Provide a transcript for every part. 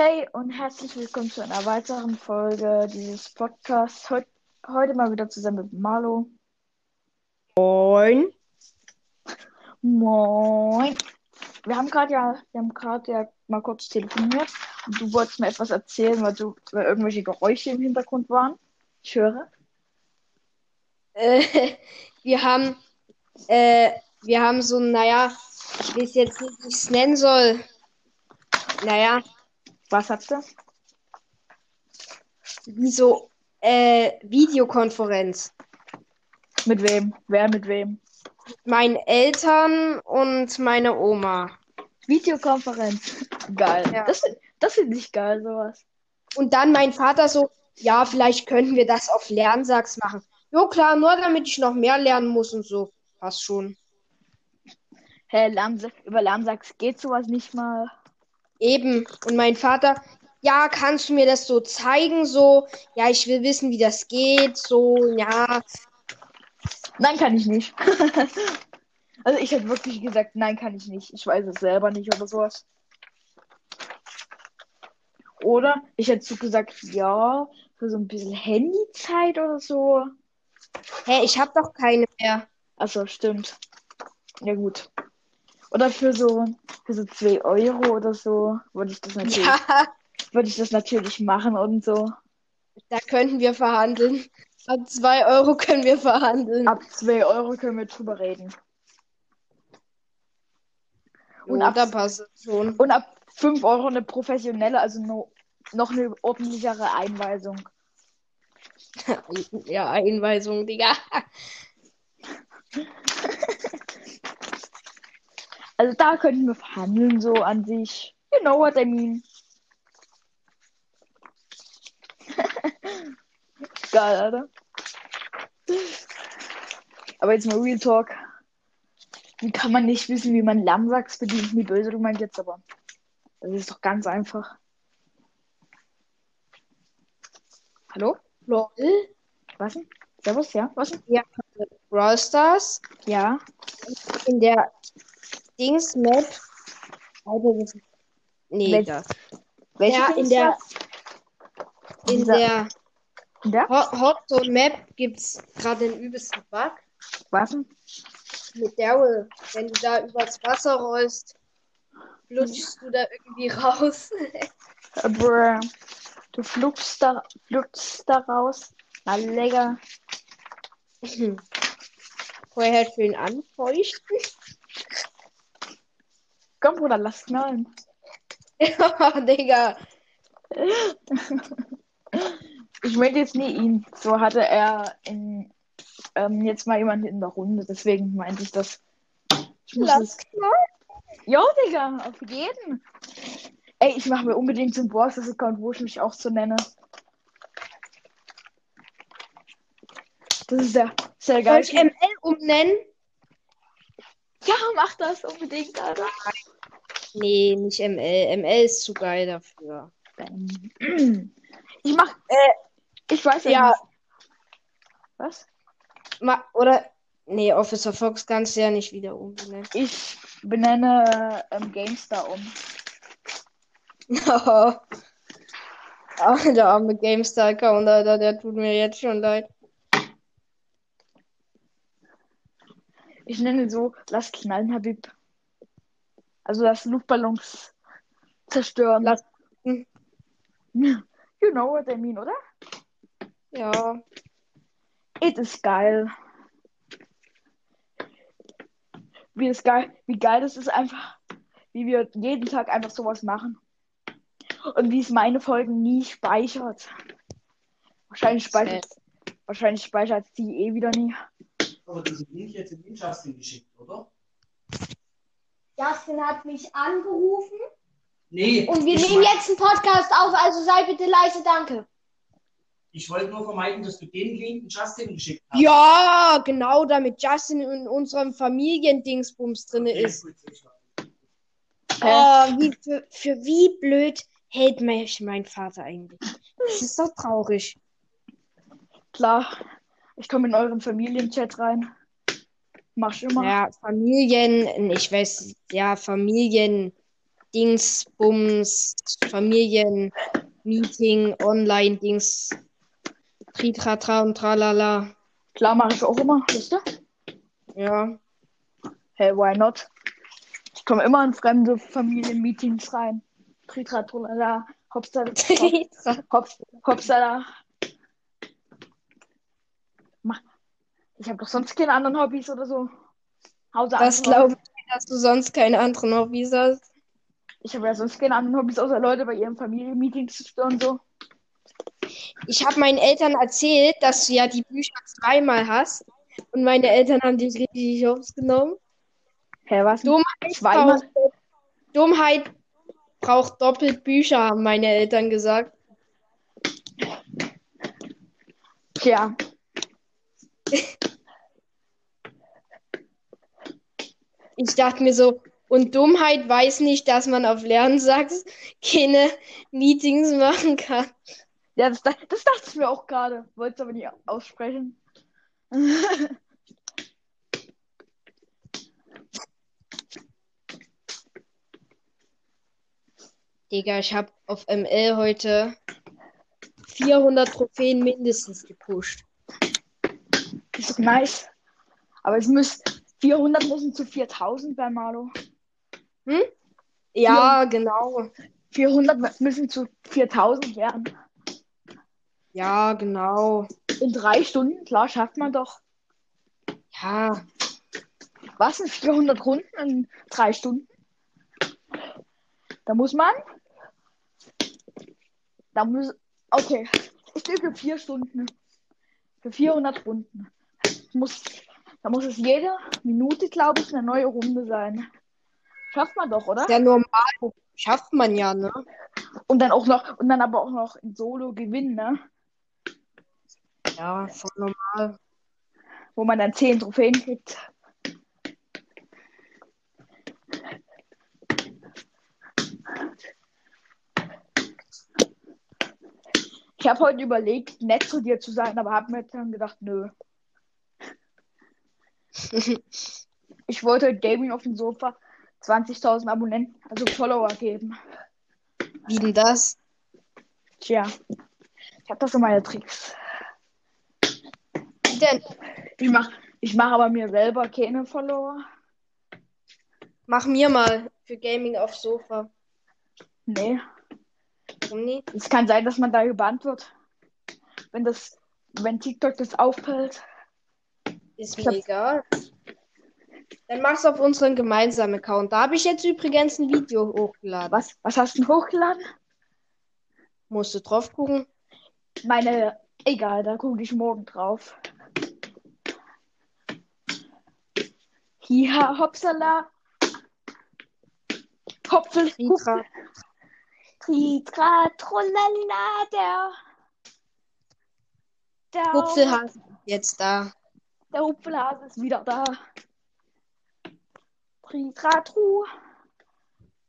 Hey und herzlich willkommen zu einer weiteren Folge dieses Podcasts. Heut, heute mal wieder zusammen mit Marlo. Moin. Moin. Wir haben gerade ja, wir haben gerade ja mal kurz telefoniert und du wolltest mir etwas erzählen, weil du weil irgendwelche Geräusche im Hintergrund waren. Ich höre. Äh, wir haben, äh, wir haben so, naja, ich weiß jetzt nicht, wie ich es nennen soll. Naja, Was habt ihr? wie so, äh, Videokonferenz. Mit wem? Wer mit wem? Meinen Eltern und meine Oma. Videokonferenz. Geil. Ja. Das, das finde ich geil, sowas. Und dann mein Vater so, ja, vielleicht könnten wir das auf Lernsachs machen. Jo, klar, nur damit ich noch mehr lernen muss und so. Passt schon. Hä, Lernsa über Lernsachs geht sowas nicht mal. Eben. Und mein Vater, ja, kannst du mir das so zeigen? So, ja, ich will wissen, wie das geht. So, ja. Nein, kann ich nicht. also ich hätte wirklich gesagt, nein, kann ich nicht. Ich weiß es selber nicht oder sowas. Oder ich hätte so gesagt, ja, für so ein bisschen Handyzeit oder so. Hä, ich hab doch keine mehr. Achso, stimmt. Ja gut. Oder für so für so 2 Euro oder so würde ich das natürlich, Ja, würde ich das natürlich machen und so. da könnten wir verhandeln. Ab zwei Euro können wir verhandeln. Ab 2 Euro können wir drüber reden. und Jo, ab- da passt schon. Und ab 5 Euro eine professionelle, also no, noch eine ordentlichere Einweisung. Ja, Einweisung, Digga. Also da könnten wir verhandeln, so an sich. You know what I mean. Geil, Alter. Aber jetzt mal Real Talk. Wie kann man nicht wissen, wie man Lammsachs bedient? Wie böse du meinst jetzt aber. Das ist doch ganz einfach. Hallo? Lol. Was denn? Servus, ja? Was denn? Brawl Stars. Ja. In der Dings-Map. Alter, das ist- Nee, Welch- da. Welche Ja, Dings in der, in der In der? Hot Hot Zone Map gibt's gerade den übelsten Bug Was mit Daryl. Wenn du da übers Wasser rollst, flutschst du da irgendwie raus. Aber du flugst da, flugst da raus. Na, lecker. Vorher halt schön anfeuchten. Komm, Bruder, lass knallen. Ja, Digga. Ich meinte jetzt nie ihn. So hatte er in, ähm, jetzt mal jemanden in der Runde. Deswegen meinte ich das. Ich Lass knallen. Jo, Digga, auf jeden. Ey, ich mache mir unbedingt so einen Bosses-Account, wo ich mich auch so nenne. Das ist sehr, sehr Soll geil. ich ML umnennen? Ja, mach das unbedingt, Alter. Nee, nicht ML. ML ist zu geil dafür. Ich mach, Äh, ich weiß ja, ja. nicht. Was? Ma oder. Nee, Officer Fox kannst du ja nicht wieder umbenennen. Ich benenne ähm, GameStar um. Oh. Ah, der arme GameStar-Account, Alter, der tut mir jetzt schon leid. Ich nenne so, lass knallen, Habib. Also lass Luftballons zerstören. Lass- You know what I mean, oder? Ja. It ist geil. Wie es geil, wie geil das ist einfach, wie wir jeden Tag einfach sowas machen. Und wie es meine Folgen nie speichert. Wahrscheinlich speichert, wahrscheinlich speichert sie eh wieder nie. Aber diesen Link jetzt in den Justin geschickt, oder? Justin hat mich angerufen Nee. und wir nehmen jetzt einen Podcast auf, also sei bitte leise, danke. Ich wollte nur vermeiden, dass du den Link in Justin geschickt hast. Ja, genau, damit Justin in unserem Familiendingsbums drin Okay, ist. gut. Oh, wie, für, für wie blöd hält mich mein Vater eigentlich? Das ist doch traurig. Klar, ich komme in euren Familienchat rein. Mach schon mal. Ja, Familien, ich weiß, ja, Familien. Dingsbums, Familien, Meeting, Online-Dings, Tritratra und Tralala. Klar, mache ich auch immer, wisst ihr? Ja. Hey, why not? Ich komme immer in fremde Familienmeetings rein. Tritratulala, Hopsala, Hopsala. Ich habe doch sonst keine anderen Hobbys oder so. Das anschauen. glaube ich, dass du sonst keine anderen Hobbys hast. Ich habe ja sonst keine anderen Hobbys, außer Leute bei ihren Familienmeetings zu stören und so. Ich habe meinen Eltern erzählt, dass du ja die Bücher zweimal hast. Und meine Eltern haben dich richtig aufgenommen. Hä, was? Dummheit Zweimal? braucht, Dummheit braucht doppelt Bücher, haben meine Eltern gesagt. Tja. Ich dachte mir so, und Dummheit weiß nicht, dass man auf Lernsachs keine Meetings machen kann. Ja, das, das dachte ich mir auch gerade. Wollte es aber nicht aussprechen. Digga, ich habe auf ML heute 400 Trophäen mindestens gepusht. Ist doch nice. Aber es müssen 400 müssen zu 4000 bei Malo. Ja, genau. 400 müssen zu 4000 werden. Ja, genau. In drei Stunden, klar, schafft man doch. Ja, Was sind 400 Runden in drei Stunden? Da muss man. Da muss. Okay. Ich stehe für vier Stunden. Für 400 Runden. Muss, da muss es jede Minute, glaube ich, eine neue Runde sein. Schafft man doch, oder? ja normal. Schafft man ja, ne? Und dann auch noch, und dann aber auch noch in Solo gewinnen, ne? Ja, voll normal. Wo man dann 10 Trophäen kriegt. Ich habe heute überlegt, nett zu dir zu sein, aber habe mir dann gedacht, nö. Ich wollte Gaming auf dem Sofa 20.000 Abonnenten, also Follower geben. Wie denn das? Tja, ich habe das so meine Tricks. Wie denn? Ich mach, ich mach aber mir selber keine Follower. Mach mir mal für Gaming auf Sofa. Nee, Warum nicht? es kann sein, dass man da gebannt wird. Wenn das, wenn TikTok das auffällt. Ist mir egal. Dann mach's auf unseren gemeinsamen Account. Da habe ich jetzt übrigens ein Video hochgeladen. Was, was hast du hochgeladen? Musst du drauf gucken? Meine, egal, da gucke ich morgen drauf. Hier, hopsala. Hopfel, Tritra. Tritra, trolala, der. Der Hupfelhase ist jetzt da. Der Hupfelhase ist wieder da. Tritra, tru.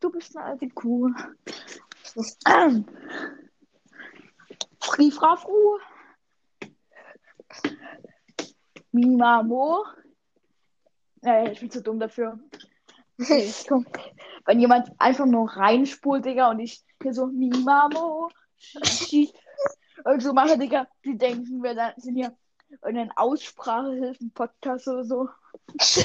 Du bist eine alte Kuh. Ähm. Frifra, fru. Mimamo. Äh, ich bin zu dumm dafür. Komm, Wenn jemand einfach nur reinspult, Digga, und ich hier so Mimamo. Und so mache, Digga, die denken, wir sind hier irgendein Aussprachehilfen-Podcast oder so.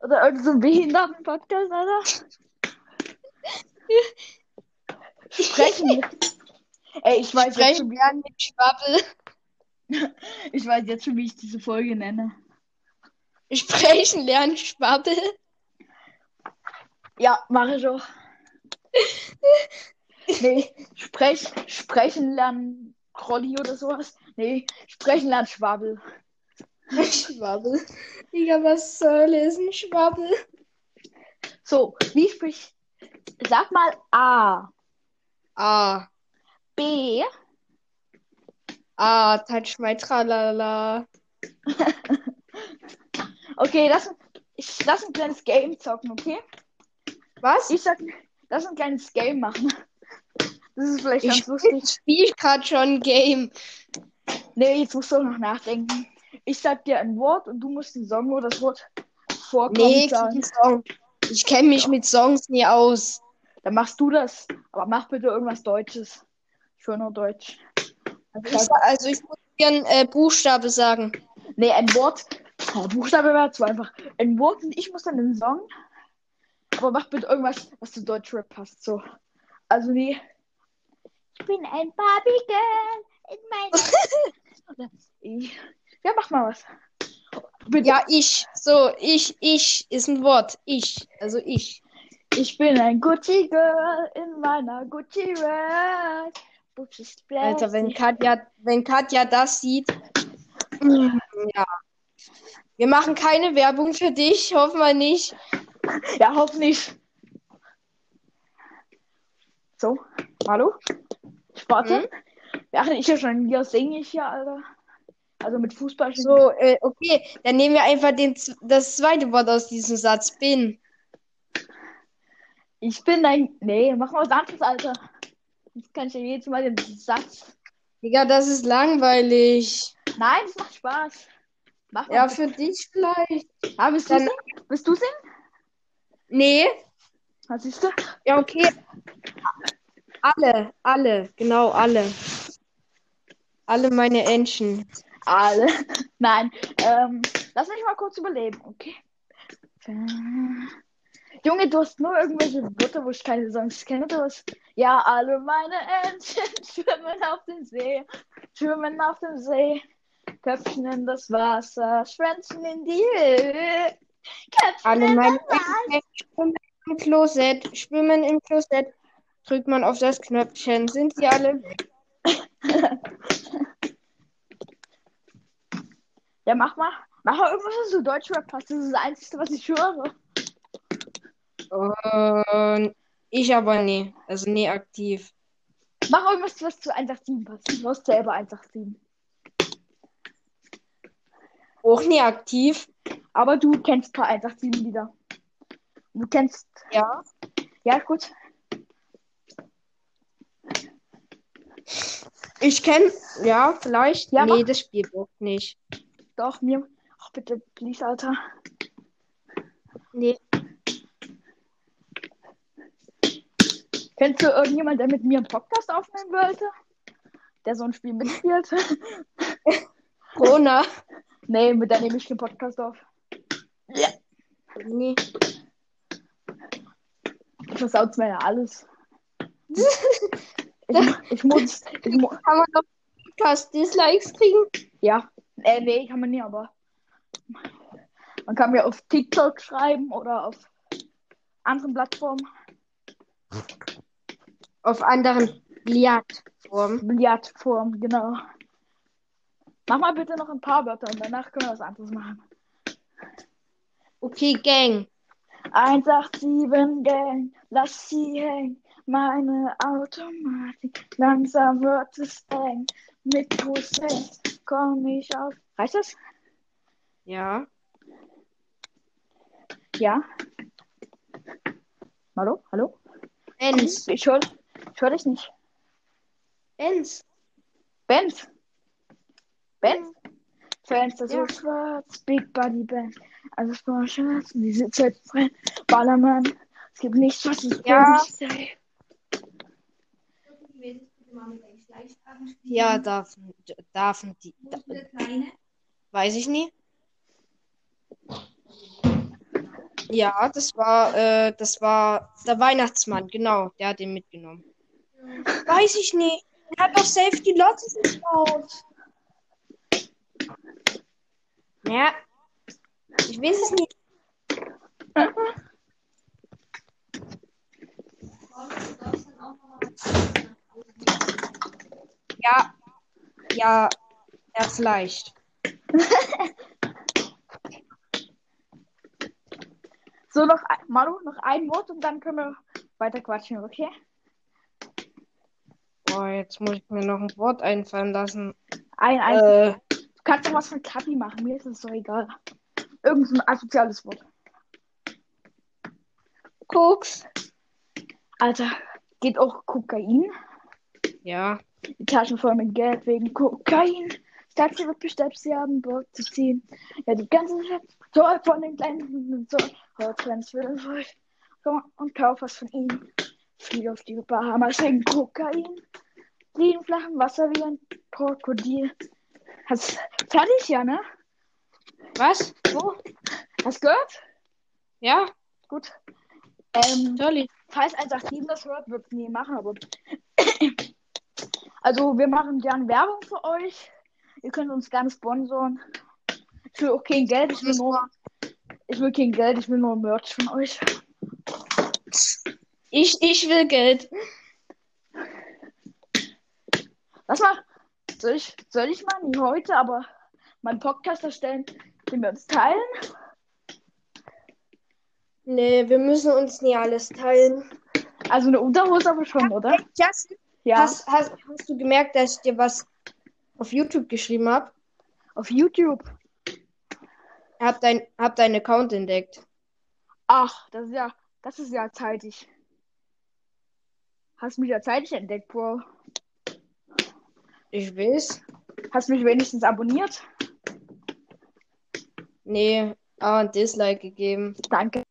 oder irgendein so ein Behinderten-Podcast, Alter. Sprechen. Ey, ich weiß, jetzt Sprechen schon, lernen mit Schwabbel. ich weiß jetzt schon, wie ich diese Folge nenne. Sprechen lernen Schwabbel. Ja, mache ich auch. nee, sprech, sprechen lernen Crolli oder sowas. Nee, sprechen lernen Schwabbel. Schwabbel. Digga, was soll es? Ein Schwabbel. So, wie sprich. Sag mal A. Ah. B. Ah, touch my tralala. Okay, lass, ich lass ein kleines Game zocken, okay? Was? Ich sag, lass ein kleines Game machen. Das ist vielleicht Ich ganz lustig. spiel gerade schon ein Game. Nee, jetzt musst du auch noch nachdenken. Ich sag dir ein Wort und du musst den Song oder das Wort vorkommen Nee, sagen. Song. Ich kenne mich mit Songs nie aus. Dann machst du das. Aber mach bitte irgendwas Deutsches. Ich höre nur Deutsch. Ich, sa- also ich muss dir einen äh, Buchstabe sagen. Nee, ein Wort. Oh, Buchstabe wäre zu einfach. Ein Wort und ich muss dann den Song. Aber mach bitte irgendwas, was zu Deutschrap passt. So. Also nee. Ich bin ein Barbie Girl in meiner. ich. Ja, mach mal was. Bitte. Ja, ich. So, ich, ich ist ein Wort. Ich. Also ich. Ich bin ein Gucci Girl in meiner Gucci Welt. Alter, wenn Katja, wenn Katja das sieht. mm, Ja. Wir machen keine Werbung für dich, hoffen wir nicht. Ja, hoffentlich. So, hallo? Warte. Während ich ja schon hier singe ich ja, Alter. Also mit Fußball. So, äh, okay, dann nehmen wir einfach den, das zweite Wort aus diesem Satz. Bin. Ich bin ein. Nee, mach mal was anderes, Alter. Jetzt kann ich ja jedes Mal den Satz. Digga, das ist langweilig. Nein, es macht Spaß. Mach. Ja, für dich vielleicht. ah, bist du dann- singen? Bist du singen? Nee. Was siehst du? Ja, okay. Alle, alle, genau, alle. Alle meine Entchen. Alle. Nein. Ähm, lass mich mal kurz überleben, okay? Äh, Junge, du hast nur irgendwelche Wörter, wo ich keine Songs kenne. Du hast, ja, alle meine Entchen schwimmen auf dem See, schwimmen auf dem See, Köpfchen in das Wasser, Schwänzen in die Höhe, Köpfchen Alle in meine. Entchen schwimmen im Klosett, schwimmen im Klosett. Drückt man auf das Knöpfchen, sind sie alle. Ja, mach mal. Mach mal irgendwas, was zu Deutschrap passt. Das ist das Einzige, was ich höre. Und ich aber nie. Also nie aktiv. Mach irgendwas, was zu 187 passt. Du hast selber 187. Auch nie aktiv. Aber du kennst ein paar 187 Lieder. Du kennst. Ja. Ja, gut. Ich kenne, ja, vielleicht. Ja, nee, das spielt auch nicht. Doch, mir. Ach, bitte, please, Alter. Nee. Kennst du irgendjemand, der mit mir einen Podcast aufnehmen wollte? Der so ein Spiel mitspielt? Corona. nee, mit der nehme ich keinen Podcast auf. Nee. Versaut mir ja alles. ich, ich muss. Ich mu Kann man noch Podcast Dislikes kriegen? ja. Äh, nee, kann man nicht, aber. Man kann mir auf TikTok schreiben oder auf anderen Plattformen. Auf anderen Billardformen. Billardform, genau. Mach mal bitte noch ein paar Wörter und danach können wir was anderes machen. Okay, Gang. 187 Gang, lass sie hängen. Meine Automatik, langsam wird es eng. Mit Hussein komm ich auf. Reicht das? Ja. Ja. Hallo? Hallo? Benz. Ich höre ich hör dich nicht. Benz. Benz? Benz? Fenster so Ja. schwarz, Big Body Band. Also voll schwarz, die sitzt jetzt drin. Ballermann, es gibt nichts, was ich Ja. nicht sehe. Ja, darf, darf die. Da, weiß ich nie. Ja, das war, äh, das war der Weihnachtsmann, genau. Der hat den mitgenommen. Weiß ich nicht. Er hat doch safe die Lotte geklaut. Ja. Ich weiß es nicht. Ja. Ja. Ja, vielleicht. So, noch ein, Manu, noch ein Wort und dann können wir weiter quatschen, okay? Boah, jetzt muss ich mir noch ein Wort einfallen lassen. Ein, ein. Äh, Du kannst doch was von Kapi machen, mir ist es doch egal. Irgend so ein asoziales Wort. Koks. Alter, geht auch Kokain? Ja. Die Taschen voll mit Geld wegen Kokain. Taxi wird bestellt, sie haben Bock zu ziehen. Ja, die ganze Stadt toll von den kleinen Hunden so. Komm und kauf was von ihnen. Fliege auf die Bahamas wegen Kokain. Liegen flachen Wasser wie ein Krokodil. Hast fertig, ja, ne? Was? Wo? Hast gehört? Ja, Gut. Ähm, Dolly. falls 187 das hört, wird es nie machen, aber. Also, wir machen gern Werbung für euch. Ihr könnt uns gerne sponsoren. Ich will auch kein Geld, ich will nur. Ich will kein Geld, ich will nur Merch von euch. Ich, ich will Geld. Lass mal. Soll ich, soll ich mal nicht heute, aber meinen Podcast erstellen, den wir uns teilen? Nee, wir müssen uns nie alles teilen. Also eine Unterhose aber schon, oder? Justin, Ja. hast, hast, hast du gemerkt, dass ich dir was auf YouTube geschrieben habe? Auf YouTube. Hab dein, hab deinen Account entdeckt. Ach, das ist ja, das ist ja zeitig. Hast mich ja zeitig entdeckt, Bro. Ich weiß. Hast mich wenigstens abonniert? Nee, aber ein Dislike gegeben. Danke.